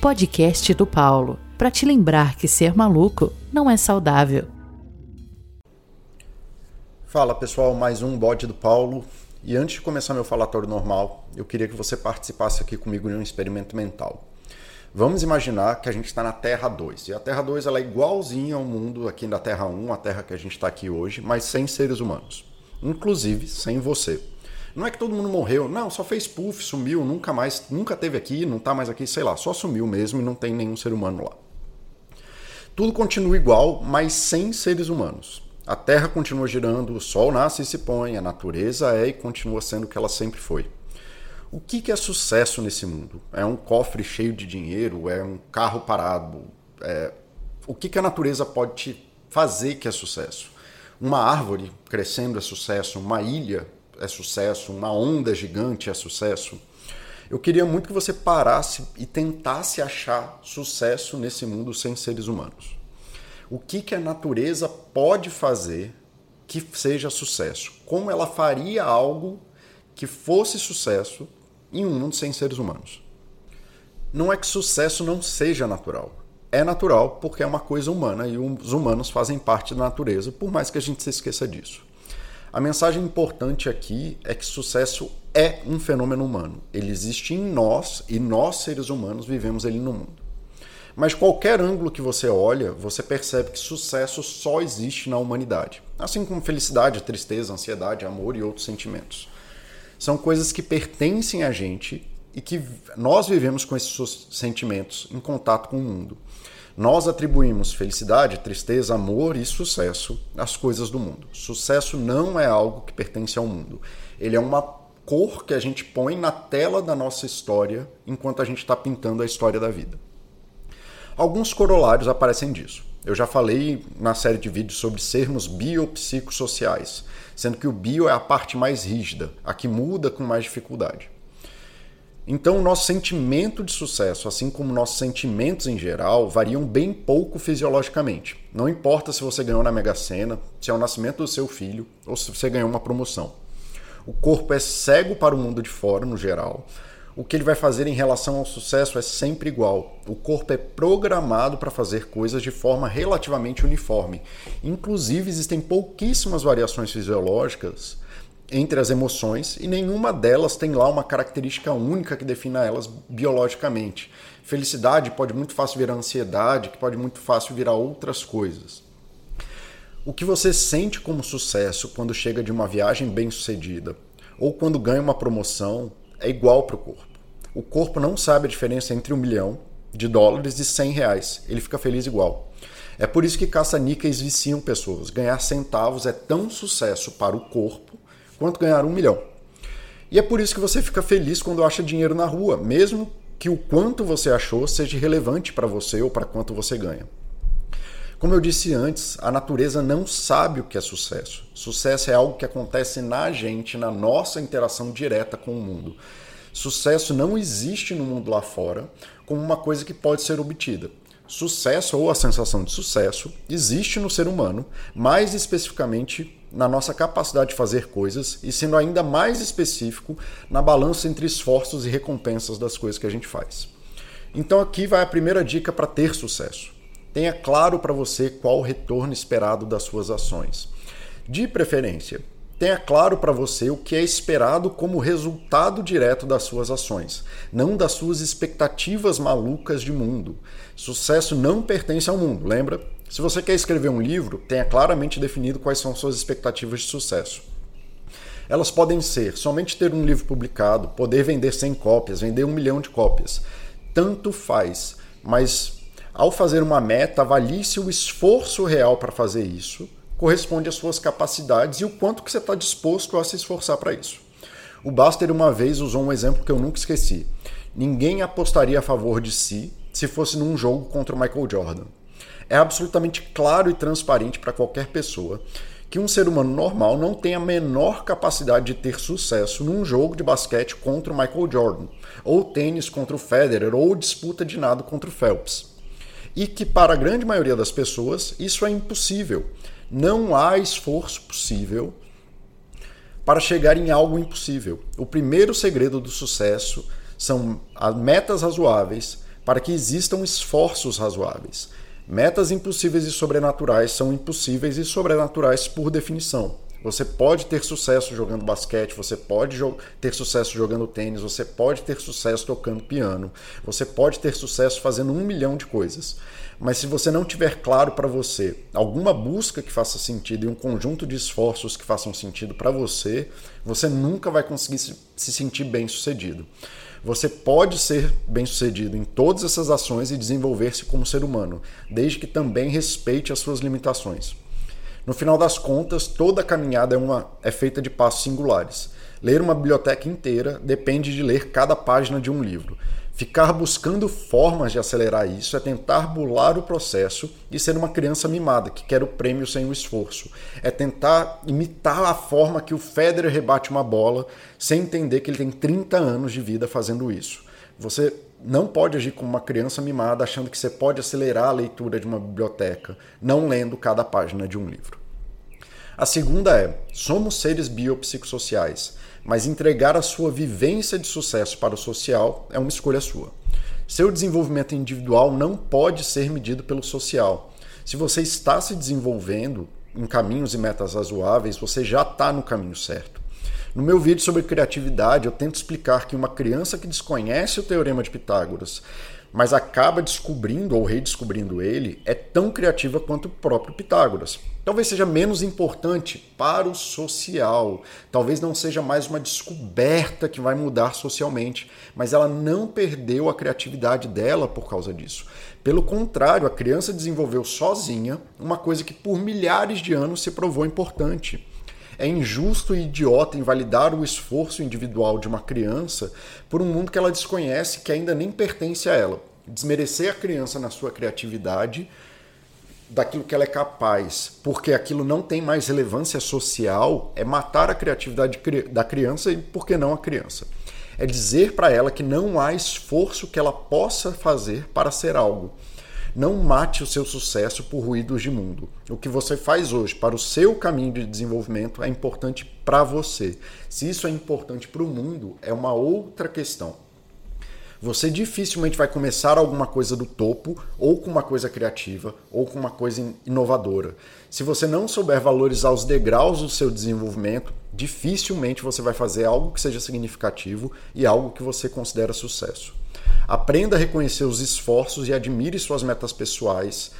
podcast do Paulo, para te lembrar que ser maluco não é saudável. Fala pessoal, mais um bode do Paulo. E antes de começar meu falatório normal, eu queria que você participasse aqui comigo de um experimento mental. Vamos imaginar que a gente está na Terra 2. E a Terra 2 ela é igualzinha ao mundo aqui da Terra 1, a Terra que a gente está aqui hoje, mas sem seres humanos. Inclusive sem você. Não é que todo mundo morreu, não, só fez puff, sumiu, nunca mais, nunca teve aqui, não tá mais aqui, sei lá, só sumiu mesmo e não tem nenhum ser humano lá. Tudo continua igual, mas sem seres humanos. A Terra continua girando, o Sol nasce e se põe, a natureza é e continua sendo o que ela sempre foi. O que é sucesso nesse mundo? É um cofre cheio de dinheiro? É um carro parado? É... O que a natureza pode te fazer que é sucesso? Uma árvore crescendo é sucesso, uma ilha é sucesso, uma onda gigante é sucesso. Eu queria muito que você parasse e tentasse achar sucesso nesse mundo sem seres humanos. O que, que a natureza pode fazer que seja sucesso? Como ela faria algo que fosse sucesso em um mundo sem seres humanos? Não é que sucesso não seja natural. É natural porque é uma coisa humana e os humanos fazem parte da natureza, por mais que a gente se esqueça disso. A mensagem importante aqui é que sucesso é um fenômeno humano. Ele existe em nós e nós, seres humanos, vivemos ele no mundo. Mas qualquer ângulo que você olha, você percebe que sucesso só existe na humanidade. Assim como felicidade, tristeza, ansiedade, amor e outros sentimentos. São coisas que pertencem a gente e que nós vivemos com esses sentimentos em contato com o mundo. Nós atribuímos felicidade, tristeza, amor e sucesso às coisas do mundo. Sucesso não é algo que pertence ao mundo. Ele é uma cor que a gente põe na tela da nossa história enquanto a gente está pintando a história da vida. Alguns corolários aparecem disso. Eu já falei na série de vídeos sobre sermos biopsicossociais, sendo que o bio é a parte mais rígida, a que muda com mais dificuldade. Então, o nosso sentimento de sucesso, assim como nossos sentimentos em geral, variam bem pouco fisiologicamente. Não importa se você ganhou na Mega Sena, se é o nascimento do seu filho ou se você ganhou uma promoção. O corpo é cego para o mundo de fora, no geral. O que ele vai fazer em relação ao sucesso é sempre igual. O corpo é programado para fazer coisas de forma relativamente uniforme. Inclusive, existem pouquíssimas variações fisiológicas entre as emoções e nenhuma delas tem lá uma característica única que defina elas biologicamente. Felicidade pode muito fácil virar ansiedade, que pode muito fácil virar outras coisas. O que você sente como sucesso quando chega de uma viagem bem-sucedida ou quando ganha uma promoção é igual para o corpo. O corpo não sabe a diferença entre um milhão de dólares e 100 reais. Ele fica feliz igual. É por isso que caça-níqueis viciam pessoas. Ganhar centavos é tão sucesso para o corpo quanto ganhar um milhão. E é por isso que você fica feliz quando acha dinheiro na rua, mesmo que o quanto você achou seja relevante para você ou para quanto você ganha. Como eu disse antes, a natureza não sabe o que é sucesso. Sucesso é algo que acontece na gente, na nossa interação direta com o mundo. Sucesso não existe no mundo lá fora como uma coisa que pode ser obtida. Sucesso ou a sensação de sucesso existe no ser humano, mais especificamente na nossa capacidade de fazer coisas e sendo ainda mais específico na balança entre esforços e recompensas das coisas que a gente faz. Então aqui vai a primeira dica para ter sucesso. Tenha claro para você qual o retorno esperado das suas ações. De preferência, Tenha claro para você o que é esperado como resultado direto das suas ações, não das suas expectativas malucas de mundo. Sucesso não pertence ao mundo, lembra? Se você quer escrever um livro, tenha claramente definido quais são suas expectativas de sucesso. Elas podem ser somente ter um livro publicado, poder vender 100 cópias, vender um milhão de cópias. Tanto faz, mas ao fazer uma meta, avalie-se o esforço real para fazer isso corresponde às suas capacidades e o quanto que você está disposto a se esforçar para isso. O Baster uma vez usou um exemplo que eu nunca esqueci. Ninguém apostaria a favor de si se fosse num jogo contra o Michael Jordan. É absolutamente claro e transparente para qualquer pessoa que um ser humano normal não tem a menor capacidade de ter sucesso num jogo de basquete contra o Michael Jordan, ou tênis contra o Federer, ou disputa de nado contra o Phelps. E que para a grande maioria das pessoas isso é impossível. Não há esforço possível para chegar em algo impossível. O primeiro segredo do sucesso são as metas razoáveis, para que existam esforços razoáveis. Metas impossíveis e sobrenaturais são impossíveis e sobrenaturais por definição. Você pode ter sucesso jogando basquete, você pode ter sucesso jogando tênis, você pode ter sucesso tocando piano, você pode ter sucesso fazendo um milhão de coisas. Mas se você não tiver claro para você alguma busca que faça sentido e um conjunto de esforços que façam sentido para você, você nunca vai conseguir se sentir bem sucedido. Você pode ser bem sucedido em todas essas ações e desenvolver-se como ser humano, desde que também respeite as suas limitações. No final das contas, toda caminhada é, uma, é feita de passos singulares. Ler uma biblioteca inteira depende de ler cada página de um livro. Ficar buscando formas de acelerar isso é tentar bular o processo e ser uma criança mimada que quer o prêmio sem o esforço. É tentar imitar a forma que o Federer rebate uma bola sem entender que ele tem 30 anos de vida fazendo isso. Você não pode agir como uma criança mimada achando que você pode acelerar a leitura de uma biblioteca, não lendo cada página de um livro. A segunda é: somos seres biopsicossociais, mas entregar a sua vivência de sucesso para o social é uma escolha sua. Seu desenvolvimento individual não pode ser medido pelo social. Se você está se desenvolvendo em caminhos e metas razoáveis, você já está no caminho certo. No meu vídeo sobre criatividade, eu tento explicar que uma criança que desconhece o teorema de Pitágoras, mas acaba descobrindo ou redescobrindo ele, é tão criativa quanto o próprio Pitágoras. Talvez seja menos importante para o social, talvez não seja mais uma descoberta que vai mudar socialmente, mas ela não perdeu a criatividade dela por causa disso. Pelo contrário, a criança desenvolveu sozinha uma coisa que por milhares de anos se provou importante. É injusto e idiota invalidar o esforço individual de uma criança por um mundo que ela desconhece, que ainda nem pertence a ela. Desmerecer a criança na sua criatividade, daquilo que ela é capaz, porque aquilo não tem mais relevância social, é matar a criatividade da criança e, por que não, a criança. É dizer para ela que não há esforço que ela possa fazer para ser algo. Não mate o seu sucesso por ruídos de mundo. O que você faz hoje para o seu caminho de desenvolvimento é importante para você. Se isso é importante para o mundo, é uma outra questão. Você dificilmente vai começar alguma coisa do topo, ou com uma coisa criativa, ou com uma coisa inovadora. Se você não souber valorizar os degraus do seu desenvolvimento, dificilmente você vai fazer algo que seja significativo e algo que você considera sucesso. Aprenda a reconhecer os esforços e admire suas metas pessoais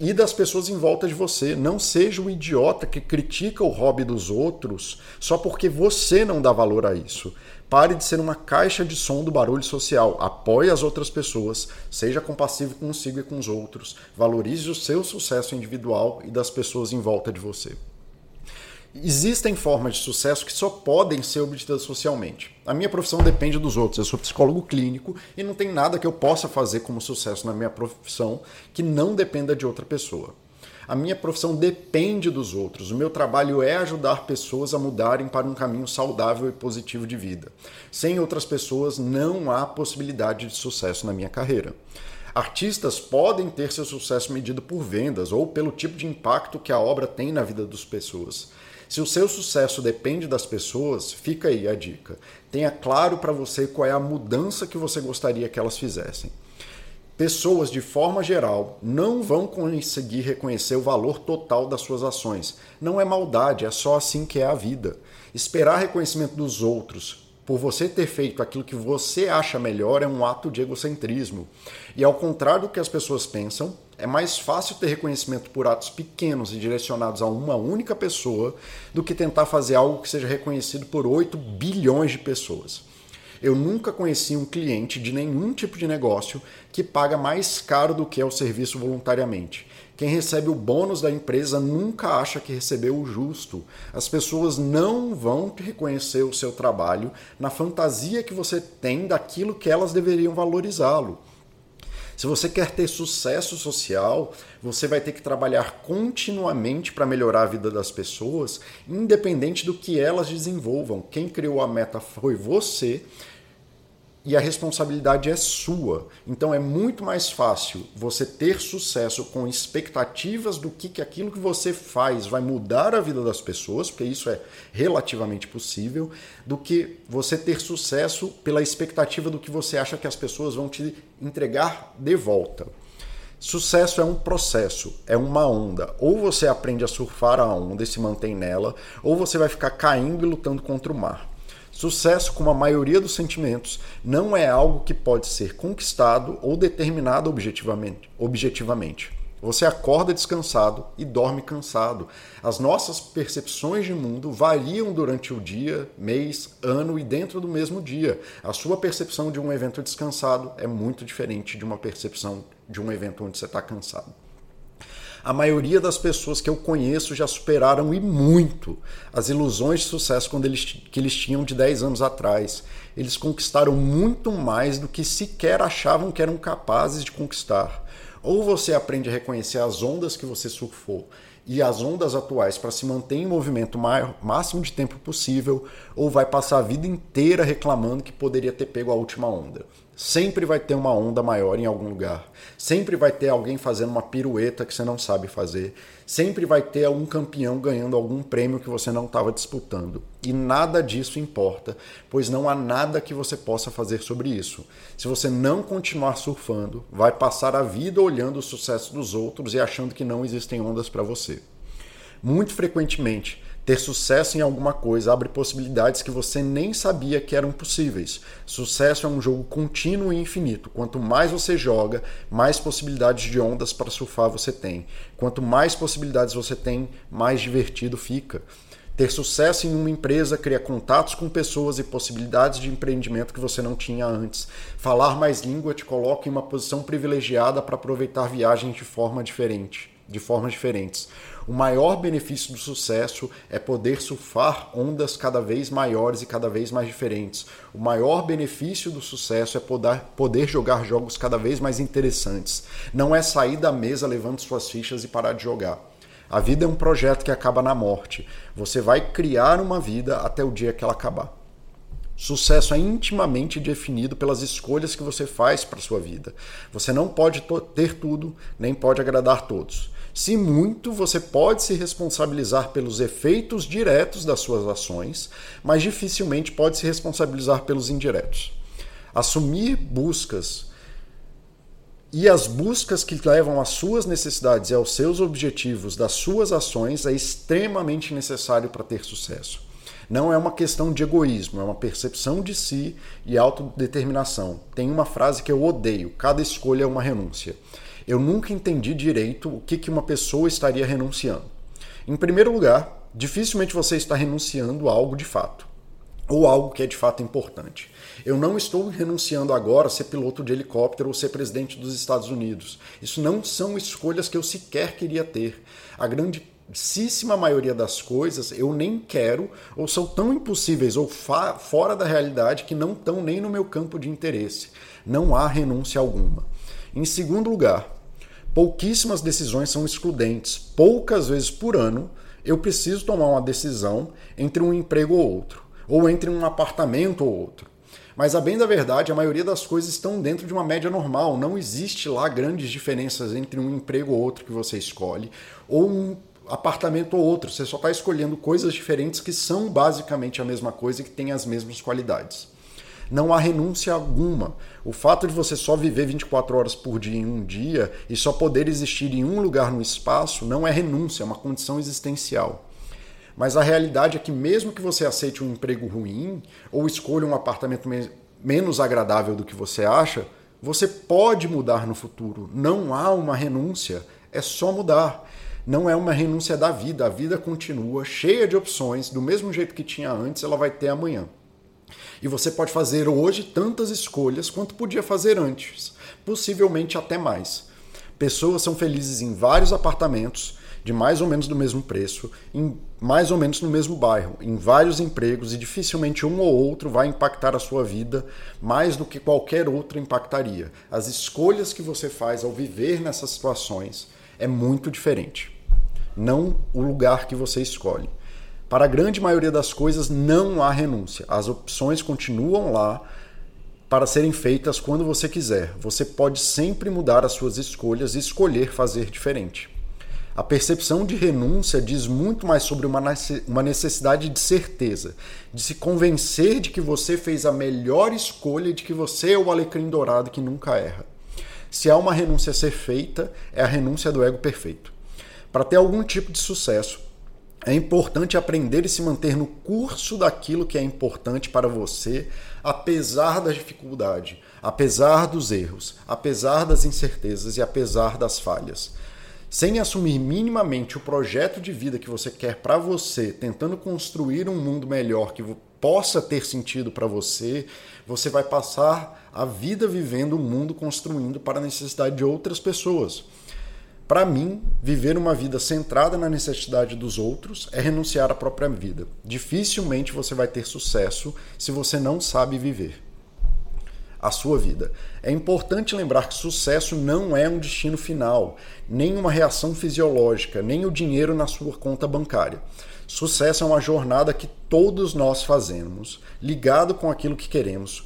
e das pessoas em volta de você. Não seja o idiota que critica o hobby dos outros só porque você não dá valor a isso. Pare de ser uma caixa de som do barulho social. Apoie as outras pessoas. Seja compassivo consigo e com os outros. Valorize o seu sucesso individual e das pessoas em volta de você. Existem formas de sucesso que só podem ser obtidas socialmente. A minha profissão depende dos outros. Eu sou psicólogo clínico e não tem nada que eu possa fazer como sucesso na minha profissão que não dependa de outra pessoa. A minha profissão depende dos outros. O meu trabalho é ajudar pessoas a mudarem para um caminho saudável e positivo de vida. Sem outras pessoas, não há possibilidade de sucesso na minha carreira. Artistas podem ter seu sucesso medido por vendas ou pelo tipo de impacto que a obra tem na vida das pessoas. Se o seu sucesso depende das pessoas, fica aí a dica. Tenha claro para você qual é a mudança que você gostaria que elas fizessem. Pessoas, de forma geral, não vão conseguir reconhecer o valor total das suas ações. Não é maldade, é só assim que é a vida. Esperar reconhecimento dos outros por você ter feito aquilo que você acha melhor é um ato de egocentrismo. E ao contrário do que as pessoas pensam, é mais fácil ter reconhecimento por atos pequenos e direcionados a uma única pessoa do que tentar fazer algo que seja reconhecido por 8 bilhões de pessoas. Eu nunca conheci um cliente de nenhum tipo de negócio que paga mais caro do que é o serviço voluntariamente. Quem recebe o bônus da empresa nunca acha que recebeu o justo. As pessoas não vão reconhecer o seu trabalho na fantasia que você tem daquilo que elas deveriam valorizá-lo. Se você quer ter sucesso social, você vai ter que trabalhar continuamente para melhorar a vida das pessoas, independente do que elas desenvolvam. Quem criou a meta foi você. E a responsabilidade é sua. Então é muito mais fácil você ter sucesso com expectativas do que, que aquilo que você faz vai mudar a vida das pessoas, porque isso é relativamente possível, do que você ter sucesso pela expectativa do que você acha que as pessoas vão te entregar de volta. Sucesso é um processo, é uma onda. Ou você aprende a surfar a onda e se mantém nela, ou você vai ficar caindo e lutando contra o mar. Sucesso, como a maioria dos sentimentos, não é algo que pode ser conquistado ou determinado objetivamente. objetivamente. Você acorda descansado e dorme cansado. As nossas percepções de mundo variam durante o dia, mês, ano e dentro do mesmo dia. A sua percepção de um evento descansado é muito diferente de uma percepção de um evento onde você está cansado. A maioria das pessoas que eu conheço já superaram e muito as ilusões de sucesso quando eles, que eles tinham de 10 anos atrás. Eles conquistaram muito mais do que sequer achavam que eram capazes de conquistar. Ou você aprende a reconhecer as ondas que você surfou e as ondas atuais para se manter em movimento o máximo de tempo possível, ou vai passar a vida inteira reclamando que poderia ter pego a última onda. Sempre vai ter uma onda maior em algum lugar. Sempre vai ter alguém fazendo uma pirueta que você não sabe fazer. Sempre vai ter algum campeão ganhando algum prêmio que você não estava disputando. E nada disso importa, pois não há nada que você possa fazer sobre isso. Se você não continuar surfando, vai passar a vida olhando o sucesso dos outros e achando que não existem ondas para você. Muito frequentemente, ter sucesso em alguma coisa abre possibilidades que você nem sabia que eram possíveis. Sucesso é um jogo contínuo e infinito. Quanto mais você joga, mais possibilidades de ondas para surfar você tem. Quanto mais possibilidades você tem, mais divertido fica. Ter sucesso em uma empresa cria contatos com pessoas e possibilidades de empreendimento que você não tinha antes. Falar mais língua te coloca em uma posição privilegiada para aproveitar viagens de forma diferente, de formas diferentes. O maior benefício do sucesso é poder surfar ondas cada vez maiores e cada vez mais diferentes. O maior benefício do sucesso é poder, jogar jogos cada vez mais interessantes. Não é sair da mesa levando suas fichas e parar de jogar. A vida é um projeto que acaba na morte. Você vai criar uma vida até o dia que ela acabar. Sucesso é intimamente definido pelas escolhas que você faz para sua vida. Você não pode ter tudo, nem pode agradar todos. Se muito, você pode se responsabilizar pelos efeitos diretos das suas ações, mas dificilmente pode se responsabilizar pelos indiretos. Assumir buscas e as buscas que levam às suas necessidades e aos seus objetivos das suas ações é extremamente necessário para ter sucesso. Não é uma questão de egoísmo, é uma percepção de si e autodeterminação. Tem uma frase que eu odeio: cada escolha é uma renúncia eu nunca entendi direito o que, que uma pessoa estaria renunciando. Em primeiro lugar, dificilmente você está renunciando a algo de fato, ou algo que é de fato importante. Eu não estou renunciando agora a ser piloto de helicóptero ou ser presidente dos Estados Unidos. Isso não são escolhas que eu sequer queria ter. A grandíssima maioria das coisas eu nem quero ou são tão impossíveis ou fora da realidade que não estão nem no meu campo de interesse. Não há renúncia alguma. Em segundo lugar, pouquíssimas decisões são excludentes. Poucas vezes por ano eu preciso tomar uma decisão entre um emprego ou outro, ou entre um apartamento ou outro. Mas a bem da verdade, a maioria das coisas estão dentro de uma média normal. Não existe lá grandes diferenças entre um emprego ou outro que você escolhe, ou um apartamento ou outro. Você só está escolhendo coisas diferentes que são basicamente a mesma coisa e que têm as mesmas qualidades não há renúncia alguma. O fato de você só viver 24 horas por dia em um dia e só poder existir em um lugar no espaço não é renúncia, é uma condição existencial. Mas a realidade é que, mesmo que você aceite um emprego ruim ou escolha um apartamento me menos agradável do que você acha, você pode mudar no futuro. Não há uma renúncia, é só mudar. Não é uma renúncia da vida, a vida continua cheia de opções, do mesmo jeito que tinha antes, ela vai ter amanhã. E você pode fazer hoje tantas escolhas quanto podia fazer antes, possivelmente até mais. Pessoas são felizes em vários apartamentos, de mais ou menos do mesmo preço, em mais ou menos no mesmo bairro, em vários empregos e dificilmente um ou outro vai impactar a sua vida mais do que qualquer outro impactaria. As escolhas que você faz ao viver nessas situações é muito diferente. Não o lugar que você escolhe. Para a grande maioria das coisas não há renúncia. As opções continuam lá, para serem feitas quando você quiser. Você pode sempre mudar as suas escolhas e escolher fazer diferente. A percepção de renúncia diz muito mais sobre uma necessidade de certeza, de se convencer de que você fez a melhor escolha e de que você é o alecrim dourado que nunca erra. Se há uma renúncia a ser feita, é a renúncia do ego perfeito. Para ter algum tipo de sucesso, é importante aprender e se manter no curso daquilo que é importante para você, apesar da dificuldade, apesar dos erros, apesar das incertezas e apesar das falhas. Sem assumir minimamente o projeto de vida que você quer para você, tentando construir um mundo melhor que possa ter sentido para você, você vai passar a vida vivendo um mundo construindo para a necessidade de outras pessoas. Para mim, viver uma vida centrada na necessidade dos outros é renunciar à própria vida. Dificilmente você vai ter sucesso se você não sabe viver a sua vida. É importante lembrar que sucesso não é um destino final, nem uma reação fisiológica, nem o dinheiro na sua conta bancária. Sucesso é uma jornada que todos nós fazemos, ligado com aquilo que queremos,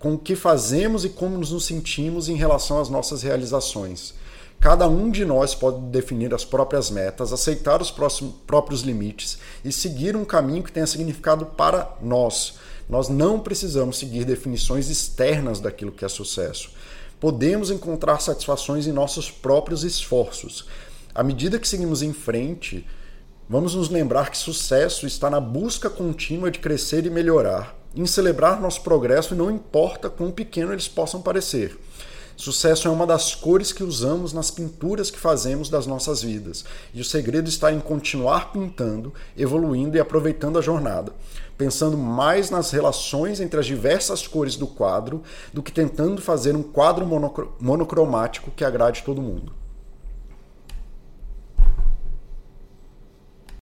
com o que fazemos e como nos sentimos em relação às nossas realizações. Cada um de nós pode definir as próprias metas, aceitar os próprios limites e seguir um caminho que tenha significado para nós. Nós não precisamos seguir definições externas daquilo que é sucesso. Podemos encontrar satisfações em nossos próprios esforços. À medida que seguimos em frente, vamos nos lembrar que sucesso está na busca contínua de crescer e melhorar, em celebrar nosso progresso não importa quão pequeno eles possam parecer. Sucesso é uma das cores que usamos nas pinturas que fazemos das nossas vidas. E o segredo está em continuar pintando, evoluindo e aproveitando a jornada, pensando mais nas relações entre as diversas cores do quadro do que tentando fazer um quadro monocromático que agrade todo mundo.